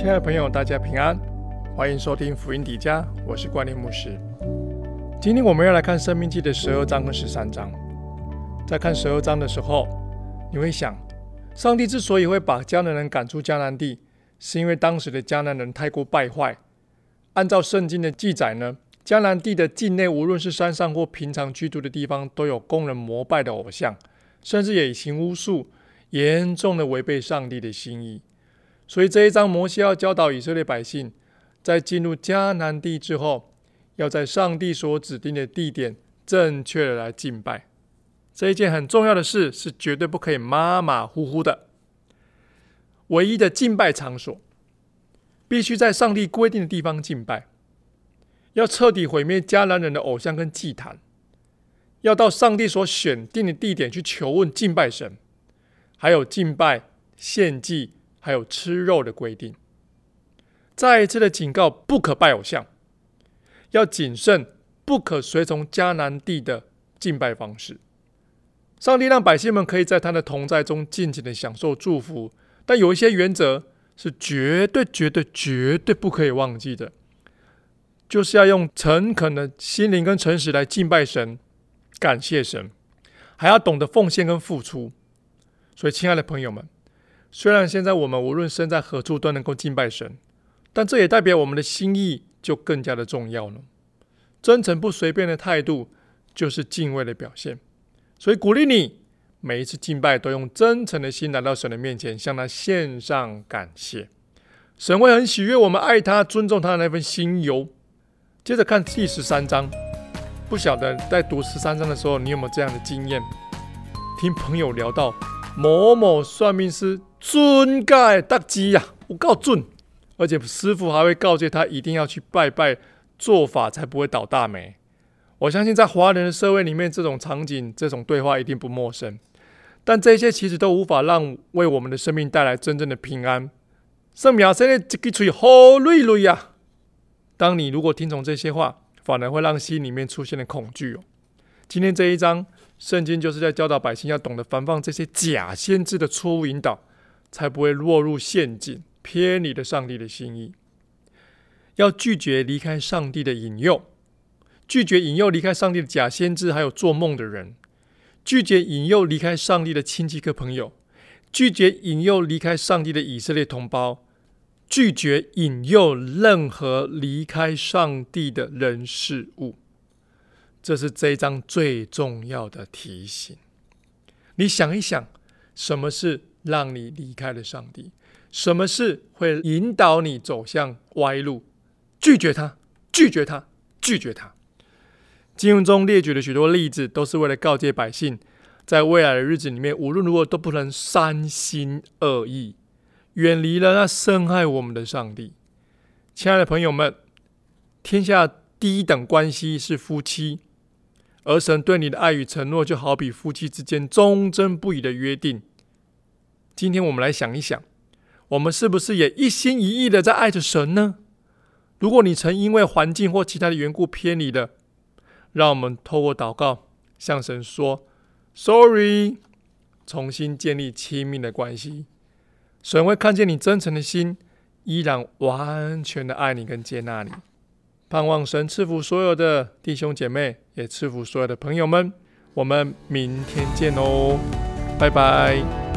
亲爱的朋友，大家平安，欢迎收听福音底家，我是关念牧师。今天我们要来看《生命记》的十二章和十三章。在看十二章的时候，你会想，上帝之所以会把迦南人赶出迦南地，是因为当时的迦南人太过败坏。按照圣经的记载呢，迦南地的境内，无论是山上或平常居住的地方，都有供人膜拜的偶像，甚至也行巫术，严重的违背上帝的心意。所以这一章，摩西要教导以色列百姓，在进入迦南地之后，要在上帝所指定的地点正确的来敬拜。这一件很重要的事，是绝对不可以马马虎虎的。唯一的敬拜场所，必须在上帝规定的地方敬拜。要彻底毁灭迦南人的偶像跟祭坛，要到上帝所选定的地点去求问敬拜神，还有敬拜献祭。还有吃肉的规定，再一次的警告：不可拜偶像，要谨慎，不可随从迦南地的敬拜方式。上帝让百姓们可以在他的同在中尽情的享受祝福，但有一些原则是绝对、绝对、绝对不可以忘记的，就是要用诚恳的心灵跟诚实来敬拜神、感谢神，还要懂得奉献跟付出。所以，亲爱的朋友们。虽然现在我们无论身在何处都能够敬拜神，但这也代表我们的心意就更加的重要了。真诚不随便的态度，就是敬畏的表现。所以鼓励你，每一次敬拜都用真诚的心来到神的面前，向他献上感谢。神会很喜悦我们爱他、尊重他的那份心由。接着看第十三章，不晓得在读十三章的时候，你有没有这样的经验？听朋友聊到某某算命师。准盖大吉呀，我告准，而且师傅还会告诫他一定要去拜拜，做法才不会倒大霉。我相信在华人的社会里面，这种场景、这种对话一定不陌生。但这些其实都无法让为我们的生命带来真正的平安。圣苗现在这个嘴好累累呀！当你如果听从这些话，反而会让心里面出现了恐惧哦。今天这一章圣经就是在教导百姓要懂得防范这些假先知的错误引导。才不会落入陷阱，偏离了上帝的心意。要拒绝离开上帝的引诱，拒绝引诱离开上帝的假先知，还有做梦的人；拒绝引诱离开上帝的亲戚和朋友；拒绝引诱离开上帝的以色列同胞；拒绝引诱任何离开上帝的人事物。这是这一章最重要的提醒。你想一想，什么是？让你离开了上帝，什么是会引导你走向歪路？拒绝他，拒绝他，拒绝他。经文中列举了许多例子，都是为了告诫百姓，在未来的日子里面，无论如何都不能三心二意，远离了那深爱我们的上帝。亲爱的朋友们，天下第一等关系是夫妻，而神对你的爱与承诺，就好比夫妻之间忠贞不渝的约定。今天我们来想一想，我们是不是也一心一意的在爱着神呢？如果你曾因为环境或其他的缘故偏离了，让我们透过祷告向神说 “sorry”，重新建立亲密的关系。神会看见你真诚的心，依然完全的爱你跟接纳你。盼望神赐福所有的弟兄姐妹，也赐福所有的朋友们。我们明天见哦，拜拜。